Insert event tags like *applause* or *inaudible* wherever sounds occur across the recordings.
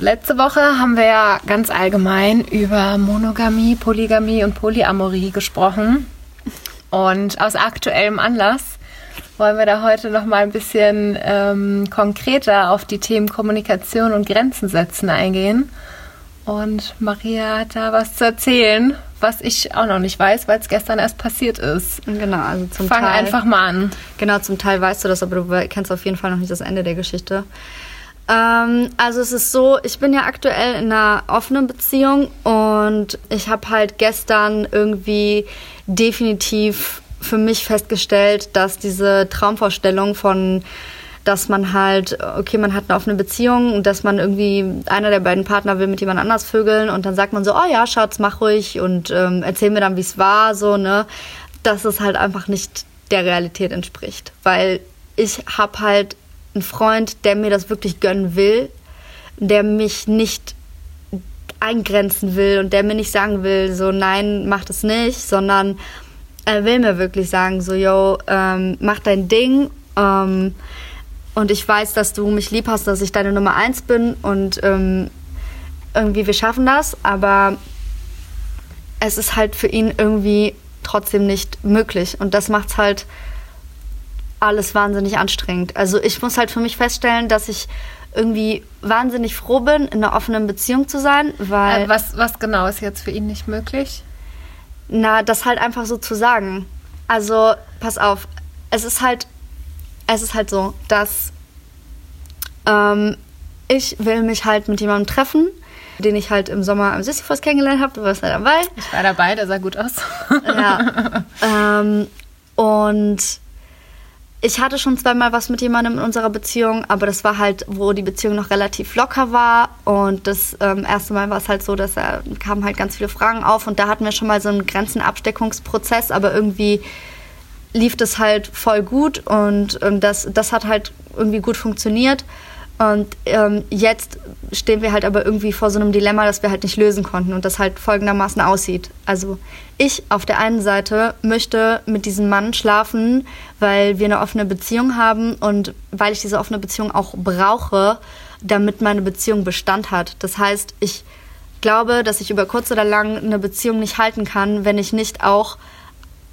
Letzte Woche haben wir ja ganz allgemein über Monogamie, Polygamie und Polyamorie gesprochen. Und aus aktuellem Anlass wollen wir da heute noch mal ein bisschen ähm, konkreter auf die Themen Kommunikation und Grenzen setzen eingehen. Und Maria hat da was zu erzählen, was ich auch noch nicht weiß, weil es gestern erst passiert ist. Genau, also zum Fang Teil. einfach mal an. Genau, zum Teil weißt du das, aber du kennst auf jeden Fall noch nicht das Ende der Geschichte. Ähm, also es ist so, ich bin ja aktuell in einer offenen Beziehung und ich habe halt gestern irgendwie definitiv für mich festgestellt, dass diese Traumvorstellung von dass man halt, okay, man hat eine offene Beziehung und dass man irgendwie, einer der beiden Partner will mit jemand anders vögeln und dann sagt man so, oh ja, Schatz, mach ruhig und ähm, erzähl mir dann, wie es war, so, ne, dass es halt einfach nicht der Realität entspricht. Weil ich habe halt einen Freund, der mir das wirklich gönnen will, der mich nicht eingrenzen will und der mir nicht sagen will, so nein, mach das nicht, sondern er will mir wirklich sagen, so yo, ähm, mach dein Ding. Ähm, und ich weiß, dass du mich lieb hast, dass ich deine Nummer eins bin und ähm, irgendwie wir schaffen das, aber es ist halt für ihn irgendwie trotzdem nicht möglich und das macht's halt alles wahnsinnig anstrengend. Also ich muss halt für mich feststellen, dass ich irgendwie wahnsinnig froh bin, in einer offenen Beziehung zu sein, weil Äh, was, was genau ist jetzt für ihn nicht möglich? na, das halt einfach so zu sagen. Also, pass auf, es ist halt, es ist halt so, dass ähm, ich will mich halt mit jemandem treffen, den ich halt im Sommer am Sisyphus kennengelernt habe. Du warst ja dabei. Ich war dabei, der sah gut aus. Ja. *laughs* ähm, und ich hatte schon zweimal was mit jemandem in unserer Beziehung, aber das war halt, wo die Beziehung noch relativ locker war. Und das ähm, erste Mal war es halt so, dass er kamen halt ganz viele Fragen auf und da hatten wir schon mal so einen Grenzenabsteckungsprozess, aber irgendwie lief das halt voll gut und ähm, das, das hat halt irgendwie gut funktioniert. Und ähm, jetzt stehen wir halt aber irgendwie vor so einem Dilemma, das wir halt nicht lösen konnten und das halt folgendermaßen aussieht. Also ich auf der einen Seite möchte mit diesem Mann schlafen, weil wir eine offene Beziehung haben und weil ich diese offene Beziehung auch brauche, damit meine Beziehung Bestand hat. Das heißt, ich glaube, dass ich über kurz oder lang eine Beziehung nicht halten kann, wenn ich nicht auch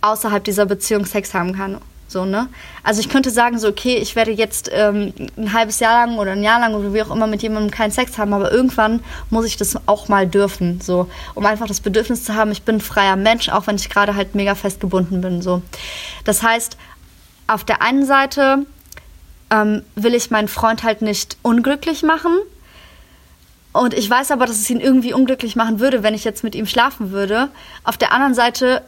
außerhalb dieser Beziehung Sex haben kann. So, ne? Also ich könnte sagen, so, okay, ich werde jetzt ähm, ein halbes Jahr lang oder ein Jahr lang oder wie auch immer mit jemandem keinen Sex haben, aber irgendwann muss ich das auch mal dürfen, so, um einfach das Bedürfnis zu haben, ich bin ein freier Mensch, auch wenn ich gerade halt mega festgebunden bin, so. Das heißt, auf der einen Seite ähm, will ich meinen Freund halt nicht unglücklich machen, und ich weiß aber, dass es ihn irgendwie unglücklich machen würde, wenn ich jetzt mit ihm schlafen würde. Auf der anderen Seite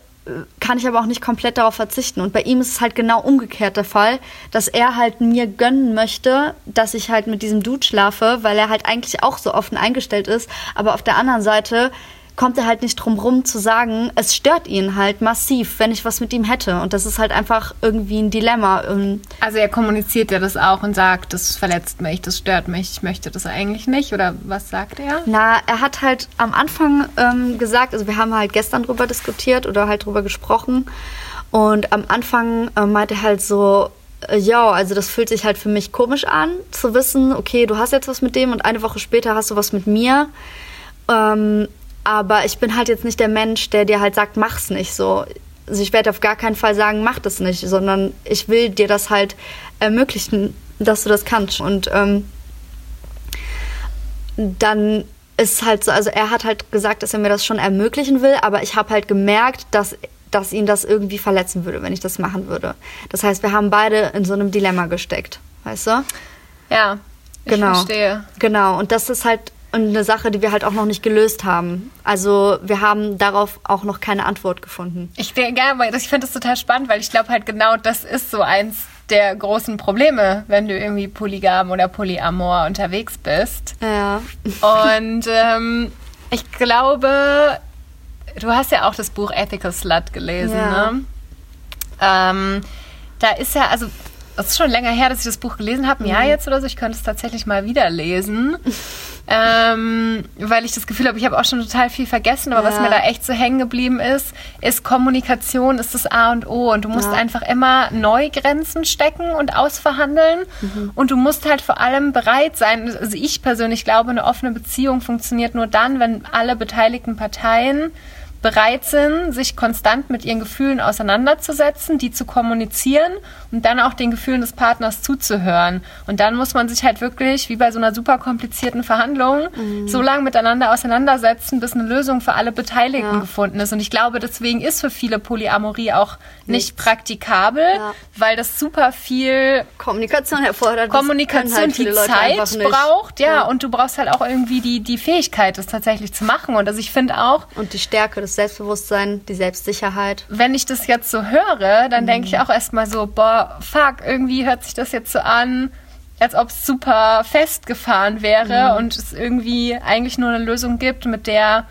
kann ich aber auch nicht komplett darauf verzichten. Und bei ihm ist es halt genau umgekehrt der Fall, dass er halt mir gönnen möchte, dass ich halt mit diesem Dude schlafe, weil er halt eigentlich auch so offen eingestellt ist. Aber auf der anderen Seite kommt er halt nicht drum rum zu sagen, es stört ihn halt massiv, wenn ich was mit ihm hätte. Und das ist halt einfach irgendwie ein Dilemma. Und Also er kommuniziert ja das auch und sagt, das verletzt mich, das stört mich, ich möchte das eigentlich nicht. Oder was sagt er? Na, er hat halt am Anfang ähm, gesagt, also wir haben halt gestern drüber diskutiert oder halt drüber gesprochen. Und am Anfang äh, meinte er halt so, äh, ja, also das fühlt sich halt für mich komisch an, zu wissen, okay, du hast jetzt was mit dem und eine Woche später hast du was mit mir. Ähm, aber ich bin halt jetzt nicht der Mensch, der dir halt sagt, mach's nicht so. Also ich werde auf gar keinen Fall sagen, mach das nicht, sondern ich will dir das halt ermöglichen, dass du das kannst. Und ähm, dann ist halt so, also er hat halt gesagt, dass er mir das schon ermöglichen will, aber ich habe halt gemerkt, dass, dass ihn das irgendwie verletzen würde, wenn ich das machen würde. Das heißt, wir haben beide in so einem Dilemma gesteckt, weißt du? Ja, ich Genau. verstehe. Genau, und das ist halt eine Sache, die wir halt auch noch nicht gelöst haben. Also wir haben darauf auch noch keine Antwort gefunden. Ich denke, ja, das- ich finde das total spannend, weil ich glaube halt genau das ist so eins der großen Probleme, wenn du irgendwie polygam oder polyamor unterwegs bist. Ja. Und ähm, ich glaube, du hast ja auch das Buch Ethical Slut gelesen, Ja. ne? Ähm, da ist ja, also es ist schon länger her, dass ich das Buch gelesen habe, ein Jahr jetzt oder so. Ich könnte es tatsächlich mal wieder lesen. *laughs* ähm, weil ich das Gefühl habe, ich habe auch schon total viel vergessen, aber ja. was mir da echt so hängen geblieben ist, ist Kommunikation ist das A und O und du musst ja. einfach immer neu Grenzen stecken und ausverhandeln mhm. und du musst halt vor allem bereit sein. Also ich persönlich glaube, eine offene Beziehung funktioniert nur dann, wenn alle beteiligten Parteien bereit sind, sich konstant mit ihren Gefühlen auseinanderzusetzen, die zu kommunizieren und dann auch den Gefühlen des Partners zuzuhören. Und dann muss man sich halt wirklich, wie bei so einer super komplizierten Verhandlung, mhm. so lange miteinander auseinandersetzen, bis eine Lösung für alle Beteiligten ja. gefunden ist. Und ich glaube, deswegen ist für viele Polyamorie auch nicht Nichts. praktikabel, ja. weil das super viel Kommunikation erfordert. Kommunikation, halt die Zeit braucht, ja, ja, und du brauchst halt auch irgendwie die, die Fähigkeit, das tatsächlich zu machen. Und also ich finde auch. Und die Stärke, das Selbstbewusstsein, die Selbstsicherheit. Wenn ich das jetzt so höre, dann mhm. denke ich auch erstmal so, boah, fuck, irgendwie hört sich das jetzt so an, als ob es super festgefahren wäre mhm. und es irgendwie eigentlich nur eine Lösung gibt, mit der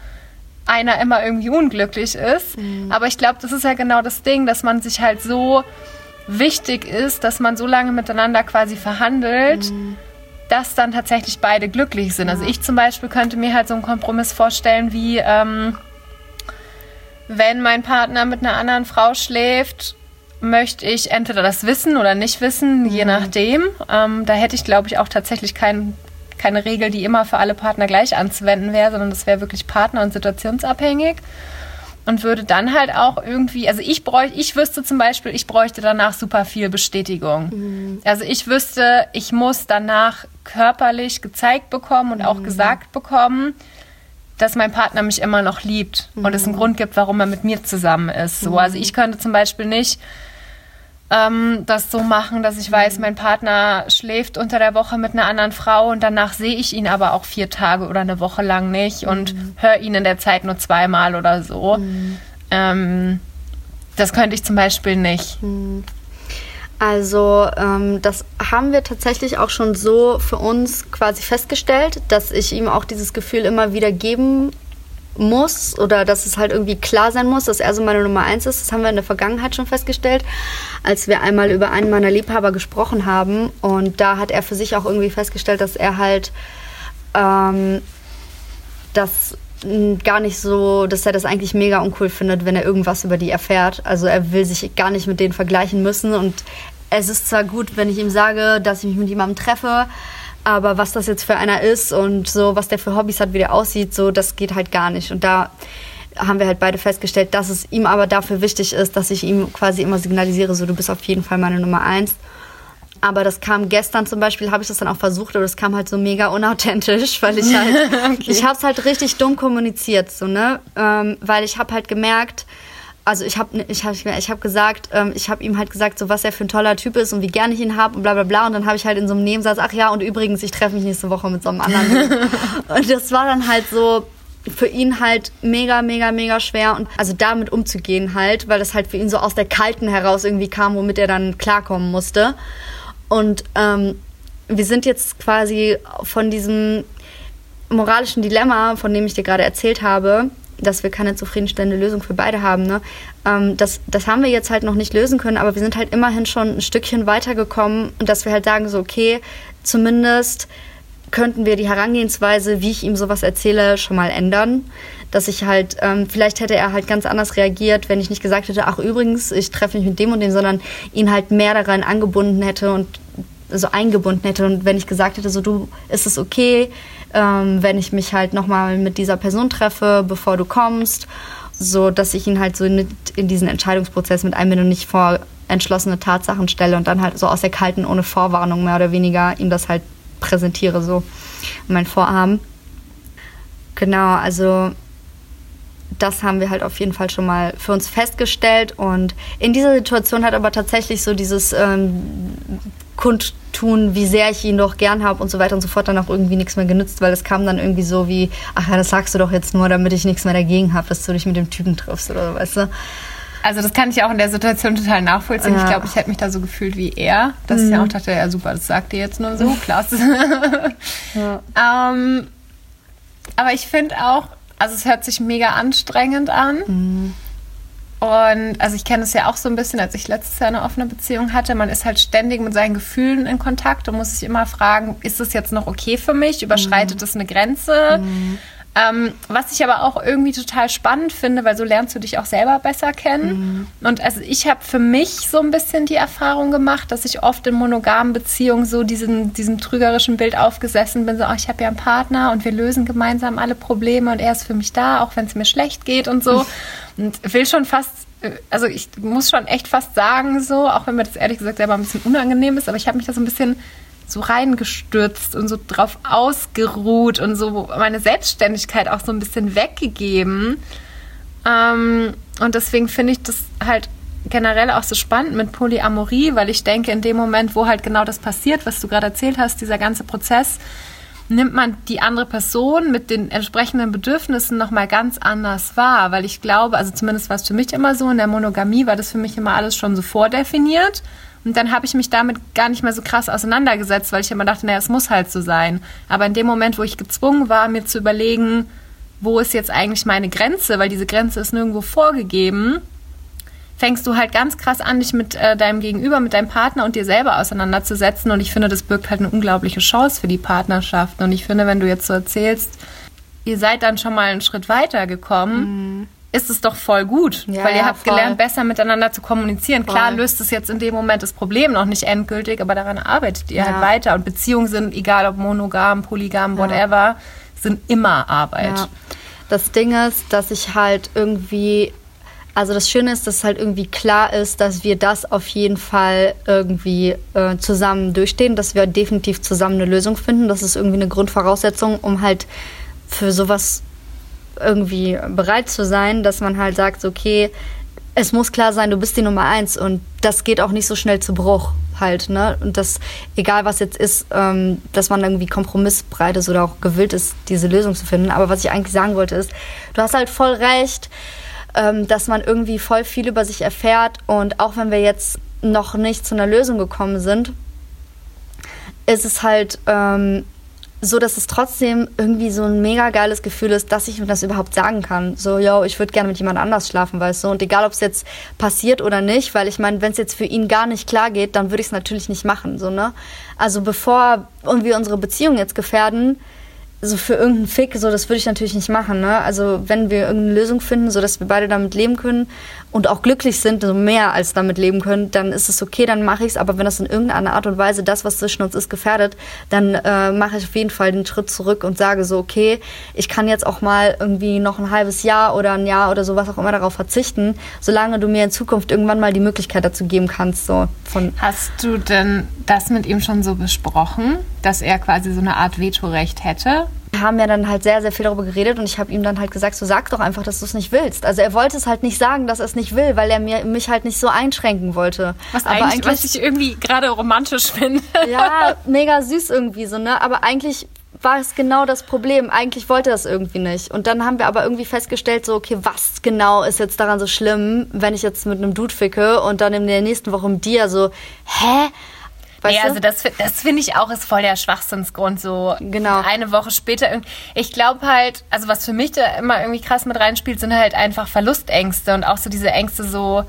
einer immer irgendwie unglücklich ist. Mhm. Aber ich glaube, das ist ja genau das Ding, dass man sich halt so wichtig ist, dass man so lange miteinander quasi verhandelt, mhm. dass dann tatsächlich beide glücklich sind. Also ja. Also ich zum Beispiel könnte mir halt so einen Kompromiss vorstellen, wie ähm, wenn mein Partner mit einer anderen Frau schläft möchte ich entweder das wissen oder nicht wissen, mhm. je nachdem. Ähm, da hätte ich, glaube ich, auch tatsächlich kein, keine Regel, die immer für alle Partner gleich anzuwenden wäre, sondern das wäre wirklich partner- und situationsabhängig. Und würde dann halt auch irgendwie, also ich bräuchte, ich wüsste zum Beispiel, ich bräuchte danach super viel Bestätigung. Mhm. Also ich wüsste, ich muss danach körperlich gezeigt bekommen und auch mhm. gesagt bekommen, dass mein Partner mich immer noch liebt mhm. und es einen mhm. Grund gibt, warum er mit mir zusammen ist. So, also ich könnte zum Beispiel nicht ähm, das so machen, dass ich weiß, mein Partner schläft unter der Woche mit einer anderen Frau und danach sehe ich ihn aber auch vier Tage oder eine Woche lang nicht und mhm. höre ihn in der Zeit nur zweimal oder so. Mhm. Ähm, das könnte ich zum Beispiel nicht. Mhm. Also ähm, das haben wir tatsächlich auch schon so für uns quasi festgestellt, dass ich ihm auch dieses Gefühl immer wieder geben muss oder dass es halt irgendwie klar sein muss, dass er so meine Nummer eins ist. Das haben wir in der Vergangenheit schon festgestellt, als wir einmal über einen meiner Liebhaber gesprochen haben. Und da hat er für sich auch irgendwie festgestellt, dass er halt ähm, das gar nicht so, dass er das eigentlich mega uncool findet, wenn er irgendwas über die erfährt. Also er will sich gar nicht mit denen vergleichen müssen und es ist zwar gut, wenn ich ihm sage, dass ich mich mit jemandem treffe, aber was das jetzt für einer ist und so, was der für Hobbys hat, wie der aussieht, so, das geht halt gar nicht. Und da haben wir halt beide festgestellt, dass es ihm aber dafür wichtig ist, dass ich ihm quasi immer signalisiere, so, du bist auf jeden Fall meine Nummer eins. Aber das kam gestern zum Beispiel, habe ich das dann auch versucht, aber das kam halt so mega unauthentisch, *laughs* weil ich halt, *laughs* okay. ich habe es halt richtig dumm kommuniziert, so, ne? Ähm, weil ich habe halt gemerkt, also ich habe ich hab, ich hab gesagt, ähm, ich habe ihm halt gesagt, so was er für ein toller Typ ist und wie gerne ich ihn habe und bla bla bla. Und dann habe ich halt in so einem Nebensatz, ach ja, und übrigens, ich treffe mich nächste Woche mit so einem anderen. *laughs* und das war dann halt so für ihn halt mega, mega, mega schwer und also damit umzugehen halt, weil das halt für ihn so aus der Kalten heraus irgendwie kam, womit er dann klarkommen musste. Und ähm, wir sind jetzt quasi von diesem moralischen Dilemma, von dem ich dir gerade erzählt habe, dass wir keine zufriedenstellende Lösung für beide haben. Ne? Ähm, das, das haben wir jetzt halt noch nicht lösen können, aber wir sind halt immerhin schon ein Stückchen weitergekommen und dass wir halt sagen, so, okay, zumindest könnten wir die Herangehensweise, wie ich ihm sowas erzähle, schon mal ändern. Dass ich halt, ähm, vielleicht hätte er halt ganz anders reagiert, wenn ich nicht gesagt hätte, ach übrigens, ich treffe mich mit dem und dem, sondern ihn halt mehr daran angebunden hätte und so eingebunden hätte. Und wenn ich gesagt hätte, so du, ist es okay, ähm, wenn ich mich halt nochmal mit dieser Person treffe, bevor du kommst, so dass ich ihn halt so in, in diesen Entscheidungsprozess mit einbinde und nicht vor entschlossene Tatsachen stelle und dann halt so aus der kalten, ohne Vorwarnung mehr oder weniger ihm das halt präsentiere, so mein Vorhaben. Genau, also das haben wir halt auf jeden Fall schon mal für uns festgestellt. Und in dieser Situation hat aber tatsächlich so dieses ähm, Kundtun, wie sehr ich ihn doch gern habe und so weiter und so fort, dann auch irgendwie nichts mehr genützt, weil es kam dann irgendwie so wie, ach ja, das sagst du doch jetzt nur, damit ich nichts mehr dagegen habe, dass du dich mit dem Typen triffst oder so, weißt du. Also das kann ich auch in der Situation total nachvollziehen. Ja. Ich glaube, ich hätte mich da so gefühlt wie er, dass mhm. ich auch dachte, ja super, das sagt ihr jetzt nur so, *laughs* klasse. ja. ähm, aber ich finde auch, also es hört sich mega anstrengend an. Mhm. Und also ich kenne es ja auch so ein bisschen, als ich letztes Jahr eine offene Beziehung hatte. Man ist halt ständig mit seinen Gefühlen in Kontakt und muss sich immer fragen, ist es jetzt noch okay für mich? Überschreitet es mhm. eine Grenze? Mhm. Ähm, was ich aber auch irgendwie total spannend finde, weil so lernst du dich auch selber besser kennen. Mhm. Und also ich habe für mich so ein bisschen die Erfahrung gemacht, dass ich oft in monogamen Beziehungen so diesen, diesem trügerischen Bild aufgesessen bin, so, oh, ich habe ja einen Partner und wir lösen gemeinsam alle Probleme und er ist für mich da, auch wenn es mir schlecht geht und so. *laughs* und will schon fast also ich muss schon echt fast sagen, so, auch wenn mir das ehrlich gesagt selber ein bisschen unangenehm ist, aber ich habe mich da so ein bisschen so reingestürzt und so drauf ausgeruht und so meine Selbstständigkeit auch so ein bisschen weggegeben. Ähm, und deswegen finde ich das halt generell auch so spannend mit Polyamorie, weil ich denke, in dem Moment, wo halt genau das passiert, was du gerade erzählt hast, dieser ganze Prozess, nimmt man die andere Person mit den entsprechenden Bedürfnissen nochmal ganz anders wahr. Weil ich glaube, also zumindest war es für mich immer so, in der Monogamie war das für mich immer alles schon so vordefiniert. Und dann habe ich mich damit gar nicht mehr so krass auseinandergesetzt, weil ich immer dachte, naja, es muss halt so sein. Aber in dem Moment, wo ich gezwungen war, mir zu überlegen, wo ist jetzt eigentlich meine Grenze, weil diese Grenze ist nirgendwo vorgegeben, fängst du halt ganz krass an, dich mit äh, deinem Gegenüber, mit deinem Partner und dir selber auseinanderzusetzen. Und ich finde, das birgt halt eine unglaubliche Chance für die Partnerschaft. Und ich finde, wenn du jetzt so erzählst, ihr seid dann schon mal einen Schritt weiter gekommen, mhm ist es doch voll gut, ja, weil ihr habt voll. gelernt, besser miteinander zu kommunizieren. Voll. Klar löst es jetzt in dem Moment das Problem noch nicht endgültig, aber daran arbeitet ihr halt ja. halt weiter. Und Beziehungen sind, egal ob monogam, polygam, whatever, sind immer Arbeit. Das Ding ist, dass ich halt irgendwie also das Schöne ist, dass halt irgendwie klar ist, dass wir das auf jeden Fall irgendwie äh, zusammen durchstehen, dass wir definitiv zusammen eine Lösung finden. Das ist irgendwie eine Grundvoraussetzung, um halt für sowas irgendwie bereit zu sein, dass man halt sagt, okay, es muss klar sein, du bist die Nummer eins und das geht auch nicht so schnell zu Bruch halt, ne? Und das, egal was jetzt ist, ähm, dass man irgendwie kompromissbereit ist oder auch gewillt ist, diese Lösung zu finden. Aber was ich eigentlich sagen wollte ist, du hast halt voll recht, ähm, dass man irgendwie voll viel über sich erfährt und auch wenn wir jetzt noch nicht zu einer Lösung gekommen sind, ist es halt ähm, so dass es trotzdem irgendwie so ein mega geiles Gefühl ist, dass ich mir das überhaupt sagen kann. So, yo, ich würde gerne mit jemand anders schlafen, weißt du? Und egal, ob es jetzt passiert oder nicht, weil ich meine, wenn es jetzt für ihn gar nicht klar geht, dann würde ich es natürlich nicht machen, so, ne? Also bevor wir unsere Beziehung jetzt gefährden, so für irgendeinen Fick, so das würde ich natürlich nicht machen. Ne? Also wenn wir irgendeine Lösung finden, so dass wir beide damit leben können und auch glücklich sind, so mehr als damit leben können, dann ist es okay, dann mache ich es. Aber wenn das in irgendeiner Art und Weise das, was zwischen uns ist, gefährdet, dann äh, mache ich auf jeden Fall den Schritt zurück und sage so, okay, ich kann jetzt auch mal irgendwie noch ein halbes Jahr oder ein Jahr oder so was auch immer darauf verzichten, solange du mir in Zukunft irgendwann mal die Möglichkeit dazu geben kannst. So von Hast du denn das mit ihm schon so besprochen, dass er quasi so eine Art Vetorecht hätte? Wir haben ja dann halt sehr, sehr viel darüber geredet und ich habe ihm dann halt gesagt, so sag doch einfach, dass du es nicht willst. Also er wollte es halt nicht sagen, dass er es nicht will, weil er mir, mich halt nicht so einschränken wollte. Was, Aber eigentlich, eigentlich was ich irgendwie gerade romantisch finde. Ja, *laughs* mega süß irgendwie so, ne? Aber eigentlich war es genau das Problem. Eigentlich wollte er das irgendwie nicht. Und dann haben wir aber irgendwie festgestellt, so, okay, was genau ist jetzt daran so schlimm, wenn ich jetzt mit einem Dude ficke und dann in der nächsten Woche mit dir so, hä? Weißt nee, also das, das finde ich auch ist voll der Schwachsinnsgrund. So genau. eine Woche später. Ich glaube halt, also was für mich da immer irgendwie krass mit reinspielt, sind halt einfach Verlustängste und auch so diese Ängste so,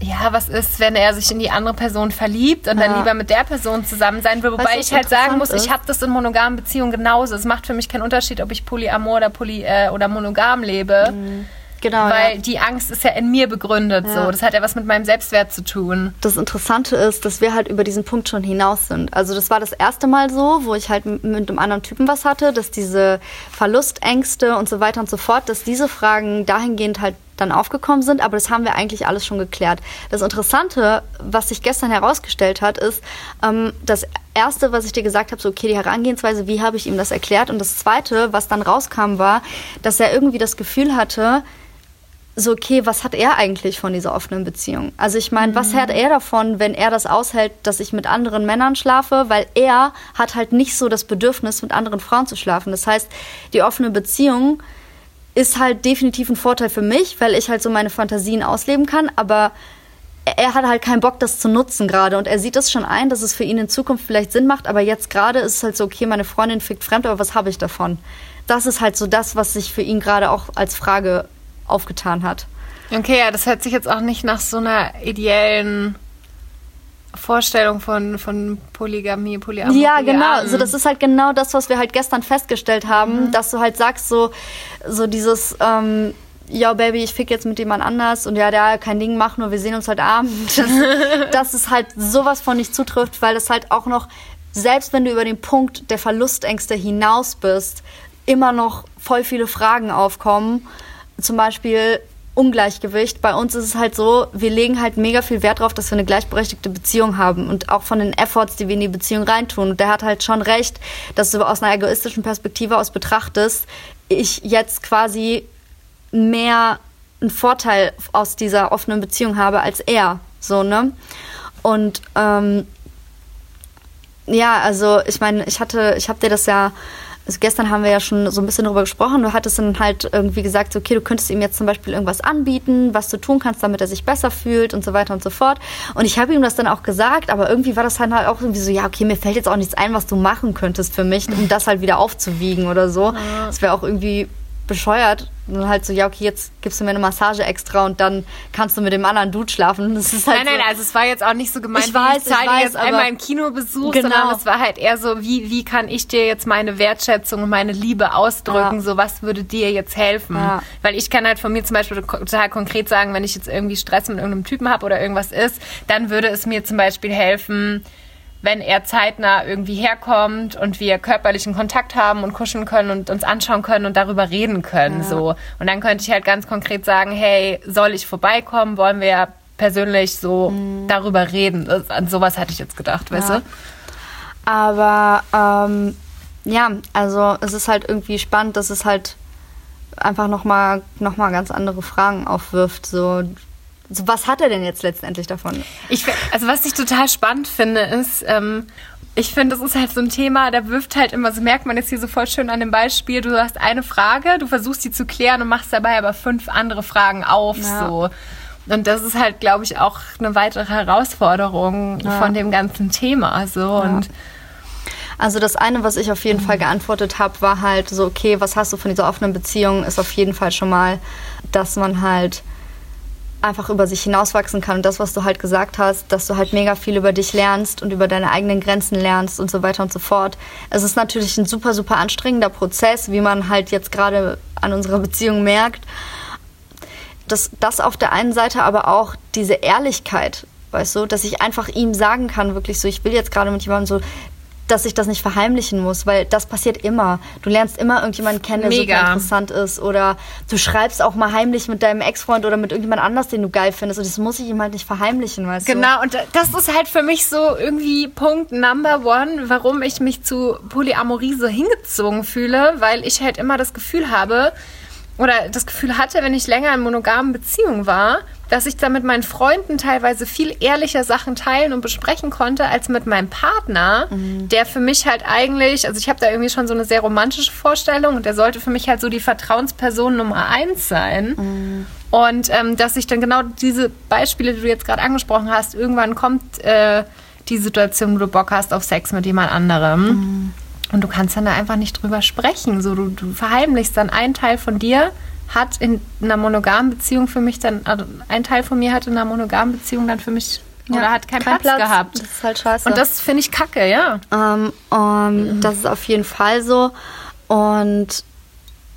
ja, was ist, wenn er sich in die andere Person verliebt und ja. dann lieber mit der Person zusammen sein will. Wobei weißt, ich halt sagen muss, ist? ich habe das in monogamen Beziehungen genauso. Es macht für mich keinen Unterschied, ob ich Polyamor oder, Poly, äh, oder monogam lebe. Mhm. Genau. Weil ja. die Angst ist ja in mir begründet. Ja. So. Das hat ja was mit meinem Selbstwert zu tun. Das Interessante ist, dass wir halt über diesen Punkt schon hinaus sind. Also das war das erste Mal so, wo ich halt mit einem anderen Typen was hatte, dass diese Verlustängste und so weiter und so fort, dass diese Fragen dahingehend halt dann aufgekommen sind, aber das haben wir eigentlich alles schon geklärt. Das Interessante, was sich gestern herausgestellt hat, ist, ähm, das erste, was ich dir gesagt habe, so okay, die Herangehensweise, wie habe ich ihm das erklärt? Und das zweite, was dann rauskam, war, dass er irgendwie das Gefühl hatte, so, okay, was hat er eigentlich von dieser offenen Beziehung? Also ich meine, mhm. was hat er davon, wenn er das aushält, dass ich mit anderen Männern schlafe? Weil er hat halt nicht so das Bedürfnis, mit anderen Frauen zu schlafen. Das heißt, die offene Beziehung ist halt definitiv ein Vorteil für mich, weil ich halt so meine Fantasien ausleben kann, aber er hat halt keinen Bock, das zu nutzen gerade. Und er sieht das schon ein, dass es für ihn in Zukunft vielleicht Sinn macht, aber jetzt gerade ist es halt so, okay, meine Freundin fickt fremd, aber was habe ich davon? Das ist halt so das, was sich für ihn gerade auch als Frage aufgetan hat. Okay, ja, das hört sich jetzt auch nicht nach so einer ideellen Vorstellung von, von Polygamie, Polyamorie. Ja, genau. An. Also das ist halt genau das, was wir halt gestern festgestellt haben, mhm. dass du halt sagst, so, so dieses, ähm, ja, Baby, ich fick jetzt mit jemand anders und ja, der kein Ding macht, nur wir sehen uns heute Abend. *laughs* Das, *laughs* dass es halt sowas von nicht zutrifft, weil es halt auch noch, selbst wenn du über den Punkt der Verlustängste hinaus bist, immer noch voll viele Fragen aufkommen. Zum Beispiel, Ungleichgewicht. Bei uns ist es halt so, wir legen halt mega viel Wert darauf, dass wir eine gleichberechtigte Beziehung haben und auch von den Efforts, die wir in die Beziehung reintun. Und der hat halt schon recht, dass du aus einer egoistischen Perspektive aus betrachtest, ich jetzt quasi mehr einen Vorteil aus dieser offenen Beziehung habe als er. So, ne? Und ähm, ja, also ich meine, ich hatte, ich habe dir das ja also gestern haben wir ja schon so ein bisschen darüber gesprochen. Du hattest dann halt irgendwie gesagt, okay, du könntest ihm jetzt zum Beispiel irgendwas anbieten, was du tun kannst, damit er sich besser fühlt und so weiter und so fort. Und ich habe ihm das dann auch gesagt, aber irgendwie war das halt auch irgendwie so, ja, okay, mir fällt jetzt auch nichts ein, was du machen könntest für mich, um das halt wieder aufzuwiegen oder so. Das wäre auch irgendwie bescheuert. Und halt so, ja, okay, jetzt gibst du mir eine Massage extra und dann kannst du mit dem anderen Dude schlafen. *laughs* Das ist halt nein, nein, so, also es war jetzt auch nicht so gemeint, ich weiß, ich zahle jetzt einmal einen Kinobesuch, genau. sondern es war halt eher so, wie, wie kann ich dir jetzt meine Wertschätzung und meine Liebe ausdrücken, ja. so was würde dir jetzt helfen? Ja. Weil ich kann halt von mir zum Beispiel total konkret sagen, wenn ich jetzt irgendwie Stress mit irgendeinem Typen habe oder irgendwas ist, dann würde es mir zum Beispiel helfen, wenn er zeitnah irgendwie herkommt und wir körperlichen Kontakt haben und kuscheln können und uns anschauen können und darüber reden können. Ja. So. Und dann könnte ich halt ganz konkret sagen, hey, soll ich vorbeikommen? Wollen wir persönlich so mhm. darüber reden? An sowas hatte ich jetzt gedacht, weißt ja. du? Aber ähm, ja, also es ist halt irgendwie spannend, dass es halt einfach nochmal noch mal ganz andere Fragen aufwirft. So, so, was hat er denn jetzt letztendlich davon? Ich, also was ich total spannend finde, ist, ähm, ich finde, das ist halt so ein Thema, da wirft halt immer, so merkt man jetzt hier so voll schön an dem Beispiel, du hast eine Frage, du versuchst sie zu klären und machst dabei aber fünf andere Fragen auf, ja. so. Und das ist halt, glaube ich, auch eine weitere Herausforderung ja. von dem ganzen Thema, so. Ja. Und also das eine, was ich auf jeden Fall geantwortet habe, war halt so, okay, was hast du von dieser offenen Beziehung, ist auf jeden Fall schon mal, dass man halt einfach über sich hinauswachsen kann. Und das, was du halt gesagt hast, dass du halt mega viel über dich lernst und über deine eigenen Grenzen lernst und so weiter und so fort. Es ist natürlich ein super, super anstrengender Prozess, wie man halt jetzt gerade an unserer Beziehung merkt. Das, das auf der einen Seite, aber auch diese Ehrlichkeit, weißt du, dass ich einfach ihm sagen kann, wirklich so, ich will jetzt gerade mit jemandem so, dass ich das nicht verheimlichen muss, weil das passiert immer. Du lernst immer irgendjemanden kennen, der Mega. super interessant ist. Oder du schreibst auch mal heimlich mit deinem Ex-Freund oder mit irgendjemand anders, den du geil findest. Und das muss ich ihm halt nicht verheimlichen, weißt genau, du? Genau, und das ist halt für mich so irgendwie Punkt Number One, warum ich mich zu Polyamorie so hingezogen fühle, weil ich halt immer das Gefühl habe, oder das Gefühl hatte, wenn ich länger in monogamen Beziehungen war, dass ich da mit meinen Freunden teilweise viel ehrlicher Sachen teilen und besprechen konnte als mit meinem Partner, mhm. der für mich halt eigentlich, also ich habe da irgendwie schon so eine sehr romantische Vorstellung und der sollte für mich halt so die Vertrauensperson Nummer eins sein. Mhm. Und ähm, dass ich dann genau diese Beispiele, die du jetzt gerade angesprochen hast, irgendwann kommt äh, die Situation, wo du Bock hast auf Sex mit jemand anderem. Mhm. Und du kannst dann da einfach nicht drüber sprechen. So, du, du verheimlichst dann einen Teil von dir, hat in einer monogamen Beziehung für mich dann, also ein Teil von mir hat in einer monogamen Beziehung dann für mich ja, oder hat keinen kein Platz, Platz, gehabt. Das ist halt scheiße. Und das finde ich kacke, ja. Ähm, um, mhm. Das ist auf jeden Fall so. Und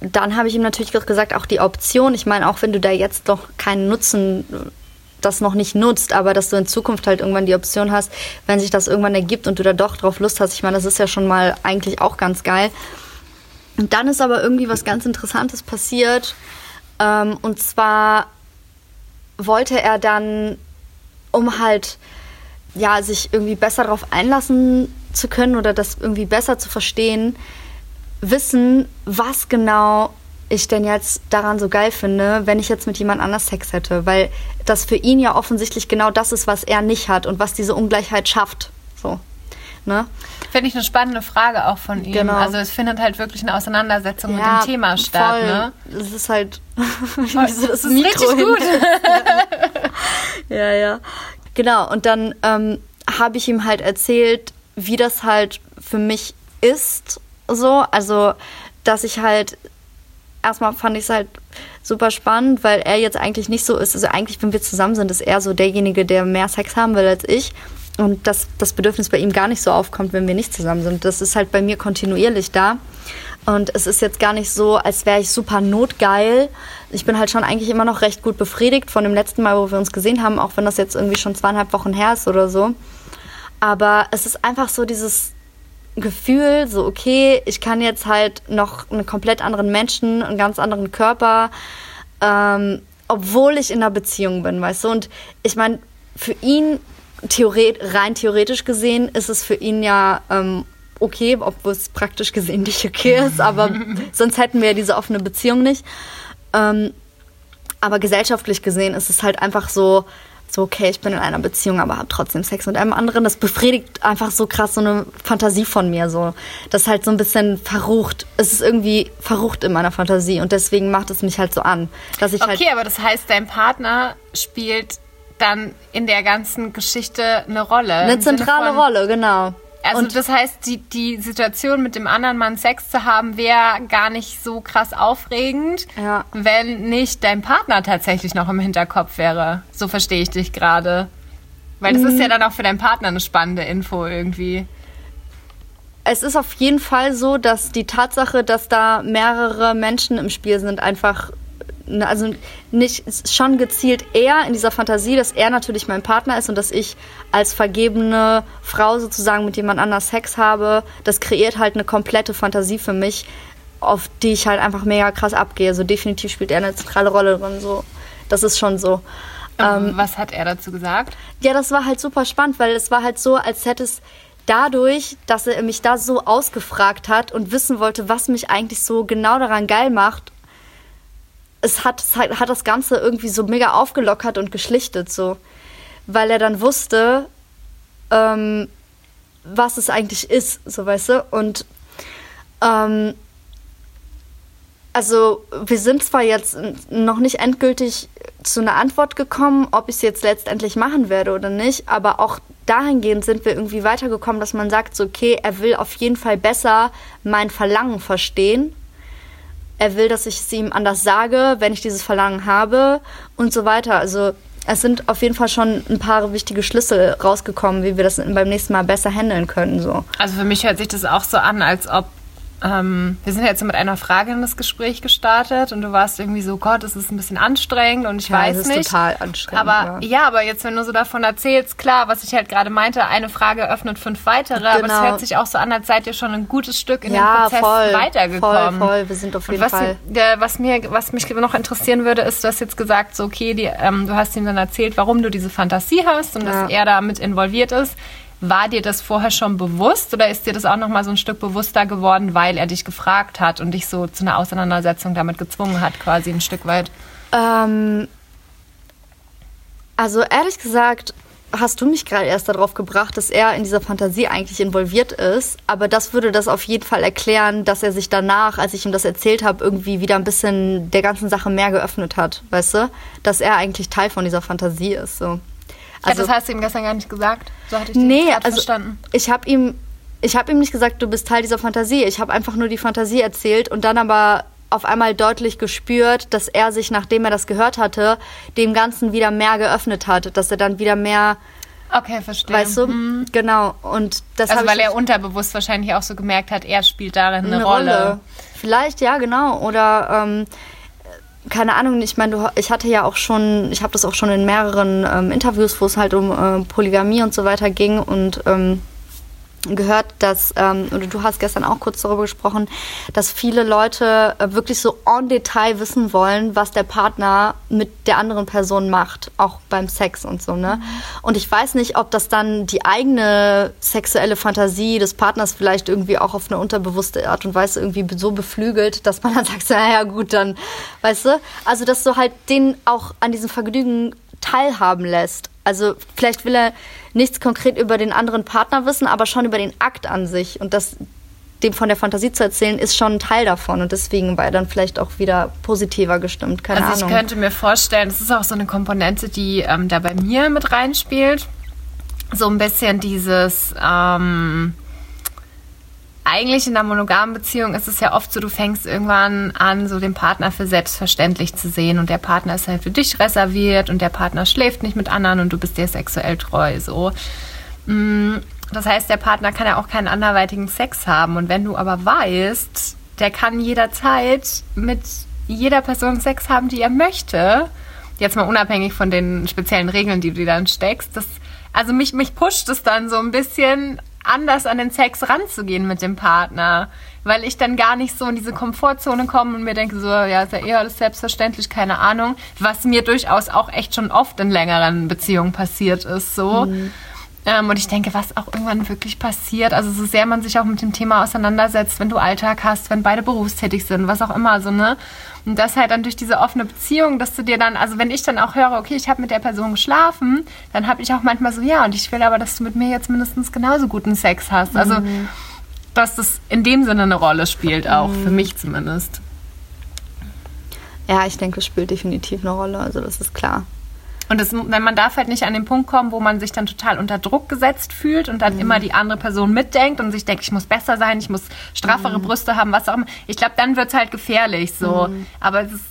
dann habe ich ihm natürlich gesagt, auch die Option, ich meine, auch wenn du da jetzt noch keinen Nutzen das noch nicht nutzt, aber dass du in Zukunft halt irgendwann die Option hast, wenn sich das irgendwann ergibt und du da doch drauf Lust hast. Ich meine, das ist ja schon mal eigentlich auch ganz geil. Und dann ist aber irgendwie was ganz Interessantes passiert. Ähm, und zwar wollte er dann, um halt ja, sich irgendwie besser darauf einlassen zu können oder das irgendwie besser zu verstehen, wissen, was genau ich denn jetzt daran so geil finde, wenn ich jetzt mit jemand anders Sex hätte, weil das für ihn ja offensichtlich genau das ist, was er nicht hat und was diese Ungleichheit schafft. So. Ne? Finde ich eine spannende Frage auch von ihm. Genau. Also es findet halt wirklich eine Auseinandersetzung ja, mit dem Thema statt. Voll. Ne? Das ist halt *laughs* das, das ist Mikro richtig gut. *laughs* ja, ja. Genau. Und dann ähm, habe ich ihm halt erzählt, wie das halt für mich ist. So, also dass ich halt erstmal fand ich es halt super spannend, weil er jetzt eigentlich nicht so ist. Also eigentlich, wenn wir zusammen sind, ist er so derjenige, der mehr Sex haben will als ich. Und dass das Bedürfnis bei ihm gar nicht so aufkommt, wenn wir nicht zusammen sind. Das ist halt bei mir kontinuierlich da. Und es ist jetzt gar nicht so, als wäre ich super notgeil. Ich bin halt schon eigentlich immer noch recht gut befriedigt von dem letzten Mal, wo wir uns gesehen haben, auch wenn das jetzt irgendwie schon zweieinhalb Wochen her ist oder so. Aber es ist einfach so dieses Gefühl, so okay, ich kann jetzt halt noch einen komplett anderen Menschen, einen ganz anderen Körper, ähm, obwohl ich in einer Beziehung bin, weißt du? Und ich meine, für ihn, theoret rein theoretisch gesehen, ist es für ihn ja ähm, okay, obwohl es praktisch gesehen nicht okay ist, *laughs* aber sonst hätten wir ja diese offene Beziehung nicht. Ähm, aber gesellschaftlich gesehen ist es halt einfach so, so, okay, ich bin in einer Beziehung, aber habe trotzdem Sex mit einem anderen. Das befriedigt einfach so krass so eine Fantasie von mir. So. Das ist halt so ein bisschen verrucht. Es ist irgendwie verrucht in meiner Fantasie und deswegen macht es mich halt so an. Dass ich okay, halt aber das heißt, dein Partner spielt dann in der ganzen Geschichte eine Rolle. Eine zentrale Rolle, genau. Also und das heißt, die, die Situation mit dem anderen Mann Sex zu haben, wäre gar nicht so krass aufregend, ja. wenn nicht dein Partner tatsächlich noch im Hinterkopf wäre. So verstehe ich dich gerade. Weil das mhm. ist ja dann auch für deinen Partner eine spannende Info irgendwie. Es ist auf jeden Fall so, dass die Tatsache, dass da mehrere Menschen im Spiel sind, einfach also nicht schon gezielt eher in dieser Fantasie, dass er natürlich mein Partner ist und dass ich als vergebene Frau sozusagen mit jemand anders Sex habe, das kreiert halt eine komplette Fantasie für mich, auf die ich halt einfach mega krass abgehe. So definitiv spielt er eine zentrale Rolle drin. So, das ist schon so. Ähm, was hat er dazu gesagt? Ja, das war halt super spannend, weil es war halt so, als hätte es dadurch, dass er mich da so ausgefragt hat und wissen wollte, was mich eigentlich so genau daran geil macht es hat, es hat das Ganze irgendwie so mega aufgelockert und geschlichtet, so. Weil er dann wusste, ähm, was es eigentlich ist, so weißt du. Und ähm, also wir sind zwar jetzt noch nicht endgültig zu einer Antwort gekommen, ob ich es jetzt letztendlich machen werde oder nicht, aber auch dahingehend sind wir irgendwie weitergekommen, dass man sagt, so, okay, er will auf jeden Fall besser mein Verlangen verstehen er will, dass ich es ihm anders sage, wenn ich dieses Verlangen habe und so weiter. Also es sind auf jeden Fall schon ein paar wichtige Schlüssel rausgekommen, wie wir das beim nächsten Mal besser handeln können. So. Also für mich hört sich das auch so an, als ob ähm, wir sind jetzt mit einer Frage in das Gespräch gestartet und du warst irgendwie so, Gott, es ist ein bisschen anstrengend und ich ja, weiß es nicht. ist total anstrengend. Aber ja. ja. aber jetzt, wenn du so davon erzählst, klar, was ich halt gerade meinte, eine Frage öffnet fünf weitere, genau. aber es hört sich auch so an, als seid ihr schon ein gutes Stück in ja, den Prozess voll, weitergekommen. Voll, voll, wir sind auf jeden was, Fall. Der, was, mir, was mich noch interessieren würde, ist, du hast jetzt gesagt, so, okay, die, ähm, du hast ihm dann erzählt, warum du diese Fantasie hast und dass er damit involviert ist. War dir das vorher schon bewusst oder ist dir das auch noch mal so ein Stück bewusster geworden, weil er dich gefragt hat und dich so zu einer Auseinandersetzung damit gezwungen hat, quasi ein Stück weit? Ähm, also ehrlich gesagt, hast du mich gerade erst darauf gebracht, dass er in dieser Fantasie eigentlich involviert ist. Aber das würde das auf jeden Fall erklären, dass er sich danach, als ich ihm das erzählt habe, irgendwie wieder ein bisschen der ganzen Sache mehr geöffnet hat, weißt du? Dass er eigentlich Teil von dieser Fantasie ist. So. Also, ja, das hast du ihm gestern gar nicht gesagt. So hatte ich nee, also verstanden. Ich habe ihm, ich habe ihm nicht gesagt, du bist Teil dieser Fantasie. Ich habe einfach nur die Fantasie erzählt und dann aber auf einmal deutlich gespürt, dass er sich, nachdem er das gehört hatte, dem Ganzen wieder mehr geöffnet hat, dass er dann wieder mehr Okay, verstehe. Weißt du? Mhm. Genau. Und das also weil er unterbewusst wahrscheinlich auch so gemerkt hat, er spielt darin eine, eine Rolle. Rolle. Vielleicht, ja, genau. Oder ähm, keine Ahnung, ich meine, ich hatte ja auch schon, ich habe das auch schon in mehreren ähm, Interviews, wo es halt um äh, Polygamie und so weiter ging und ähm, gehört, dass, ähm, oder du hast gestern auch kurz darüber gesprochen, dass viele Leute äh, wirklich so en Detail wissen wollen, was der Partner mit der anderen Person macht, auch beim Sex und so, ne? Mhm. Und ich weiß nicht, ob das dann die eigene sexuelle Fantasie des Partners vielleicht irgendwie auch auf eine unterbewusste Art und Weise irgendwie so beflügelt, dass man dann *laughs* sagt, naja gut, dann, weißt du? Also, dass du halt den auch an diesem Vergnügen teilhaben lässt. Also vielleicht will er nichts konkret über den anderen Partner wissen, aber schon über den Akt an sich. Und das dem von der Fantasie zu erzählen, ist schon ein Teil davon. Und deswegen war er dann vielleicht auch wieder positiver gestimmt. Keine also Ahnung. ich könnte mir vorstellen, das ist auch so eine Komponente, die ähm, da bei mir mit reinspielt. So ein bisschen dieses, ähm, eigentlich in einer monogamen Beziehung ist es ja oft so, du fängst irgendwann an, so den Partner für selbstverständlich zu sehen und der Partner ist halt für dich reserviert und der Partner schläft nicht mit anderen und du bist dir sexuell treu, so. Mm, das heißt, der Partner kann ja auch keinen anderweitigen Sex haben und wenn du aber weißt, der kann jederzeit mit jeder Person Sex haben, die er möchte, jetzt mal unabhängig von den speziellen Regeln, die du dann steckst, das, also mich, mich pusht es dann so ein bisschen anders an den Sex ranzugehen mit dem Partner, weil ich dann gar nicht so in diese Komfortzone komme und mir denke so, ja, ist ja eher alles selbstverständlich, keine Ahnung, was mir durchaus auch echt schon oft in längeren Beziehungen passiert ist, so. Mhm. Ähm, und ich denke, was auch irgendwann wirklich passiert, also so sehr man sich auch mit dem Thema auseinandersetzt, wenn du Alltag hast, wenn beide berufstätig sind, was auch immer, so, ne? Und das halt dann durch diese offene Beziehung, dass du dir dann, also wenn ich dann auch höre, okay, ich habe mit der Person geschlafen, dann habe ich auch manchmal so, ja, und ich will aber, dass du mit mir jetzt mindestens genauso guten Sex hast. Also, mhm. dass das in dem Sinne eine Rolle spielt, auch mhm. für mich zumindest. Ja, ich denke, es spielt definitiv eine Rolle, also das ist klar. Und das, wenn man darf halt nicht an den Punkt kommen, wo man sich dann total unter Druck gesetzt fühlt und dann mhm. immer die andere Person mitdenkt und sich denkt, ich muss besser sein, ich muss straffere mhm. Brüste haben, was auch immer. Ich glaube, dann wird es halt gefährlich so. Mhm. Aber es ist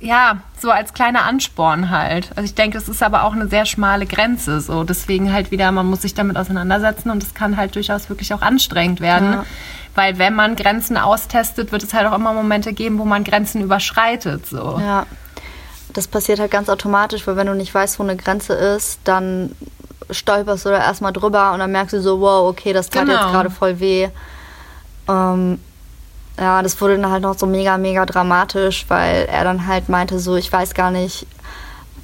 ja, so als kleiner Ansporn halt. Also ich denke, es ist aber auch eine sehr schmale Grenze. So, deswegen halt wieder, man muss sich damit auseinandersetzen und es kann halt durchaus wirklich auch anstrengend werden. Ja. Weil wenn man Grenzen austestet, wird es halt auch immer Momente geben, wo man Grenzen überschreitet. So. Ja das passiert halt ganz automatisch, weil wenn du nicht weißt, wo eine Grenze ist, dann stolperst du da erstmal drüber und dann merkst du so, wow, okay, das tat genau. jetzt gerade voll weh. Ähm, ja, das wurde dann halt noch so mega, mega dramatisch, weil er dann halt meinte so, ich weiß gar nicht,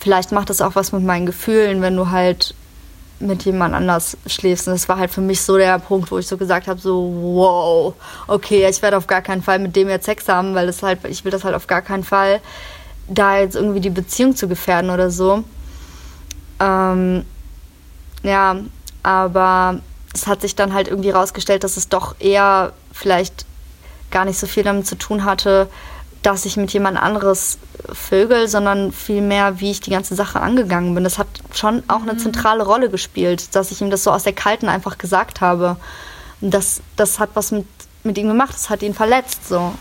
vielleicht macht das auch was mit meinen Gefühlen, wenn du halt mit jemand anders schläfst. Und das war halt für mich so der Punkt, wo ich so gesagt habe, so, wow, okay, ich werde auf gar keinen Fall mit dem jetzt Sex haben, weil das halt, ich will das halt auf gar keinen Fall da jetzt irgendwie die Beziehung zu gefährden oder so. Ähm, ja, aber es hat sich dann halt irgendwie rausgestellt, dass es doch eher vielleicht gar nicht so viel damit zu tun hatte, dass ich mit jemand anderes vögel, sondern vielmehr, wie ich die ganze Sache angegangen bin. Das hat schon auch eine mhm. zentrale Rolle gespielt, dass ich ihm das so aus der Kalten einfach gesagt habe. Und das, das hat was mit, mit ihm gemacht, das hat ihn verletzt so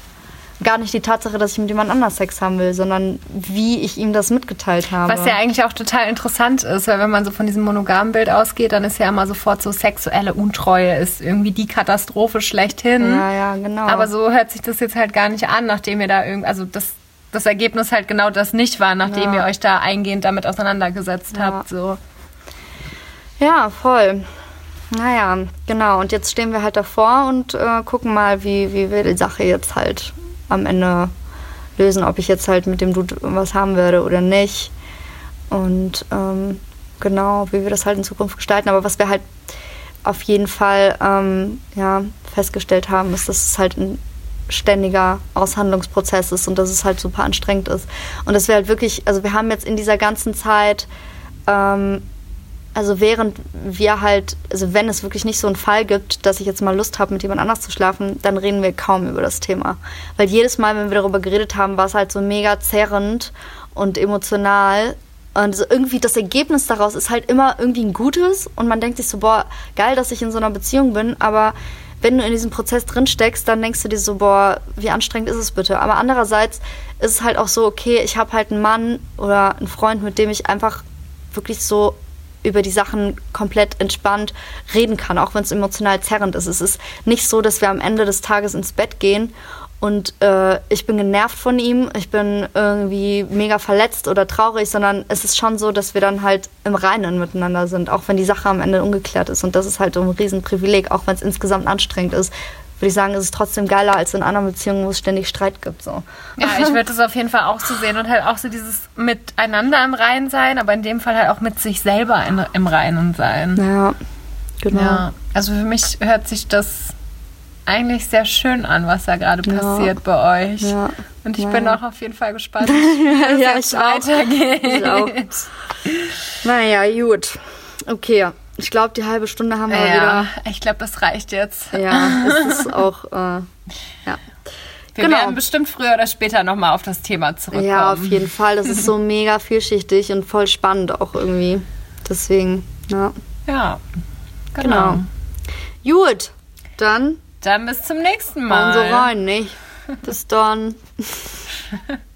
gar nicht die Tatsache, dass ich mit jemand anders Sex haben will, sondern wie ich ihm das mitgeteilt habe. Was ja eigentlich auch total interessant ist, weil wenn man so von diesem monogamen Bild ausgeht, dann ist ja immer sofort so sexuelle Untreue ist irgendwie die Katastrophe schlechthin. Ja, ja, genau. Aber so hört sich das jetzt halt gar nicht an, nachdem ihr da irgendwie, also das, das Ergebnis halt genau das nicht war, nachdem ja. ihr euch da eingehend damit auseinandergesetzt ja. habt. So. Ja, voll. Naja, genau. Und jetzt stehen wir halt davor und äh, gucken mal, wie, wie wir die Sache jetzt halt am Ende lösen, ob ich jetzt halt mit dem Dude was haben werde oder nicht. Und ähm, genau, wie wir das halt in Zukunft gestalten. Aber was wir halt auf jeden Fall ähm, ja, festgestellt haben, ist, dass es halt ein ständiger Aushandlungsprozess ist und dass es halt super anstrengend ist. Und dass wir halt wirklich, also wir haben jetzt in dieser ganzen Zeit ähm, also während wir halt, also wenn es wirklich nicht so einen Fall gibt, dass ich jetzt mal Lust habe, mit jemand anders zu schlafen, dann reden wir kaum über das Thema. Weil jedes Mal, wenn wir darüber geredet haben, war es halt so mega zerrend und emotional. Und so irgendwie das Ergebnis daraus ist halt immer irgendwie ein gutes und man denkt sich so, boah, geil, dass ich in so einer Beziehung bin, aber wenn du in diesem Prozess drin steckst, dann denkst du dir so, boah, wie anstrengend ist es bitte? Aber andererseits ist es halt auch so, okay, ich habe halt einen Mann oder einen Freund, mit dem ich einfach wirklich so über die Sachen komplett entspannt reden kann, auch wenn es emotional zerrend ist. Es ist nicht so, dass wir am Ende des Tages ins Bett gehen und äh, ich bin genervt von ihm, ich bin irgendwie mega verletzt oder traurig, sondern es ist schon so, dass wir dann halt im Reinen miteinander sind, auch wenn die Sache am Ende ungeklärt ist. Und das ist halt ein Riesenprivileg, auch wenn es insgesamt anstrengend ist, würde ich sagen, ist es trotzdem geiler als in anderen Beziehungen, wo es ständig Streit gibt. So. Ja, ich würde das auf jeden Fall auch so sehen und halt auch so dieses miteinander im Reinen sein, aber in dem Fall halt auch mit sich selber in, im Reinen sein. Ja, genau. Ja, also für mich hört sich das eigentlich sehr schön an, was da gerade ja. passiert bei euch. Ja. Und ich ja. bin auch auf jeden Fall gespannt, *laughs* wie ja, es weitergeht. Ich auch. Naja, gut. Okay, ich glaube, die halbe Stunde haben wir ja, wieder. Ich glaube, das reicht jetzt. Ja, es ist auch, äh, ja. Wir genau. werden bestimmt früher oder später nochmal auf das Thema zurückkommen. Ja, auf jeden Fall. Das ist so *laughs* mega vielschichtig und voll spannend auch irgendwie. Deswegen, ja. Ja, genau. genau. Gut. Dann Dann bis zum nächsten Mal. hauen so rein, nicht? Bis dann. *laughs*